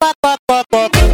pop, pop, pop, pop.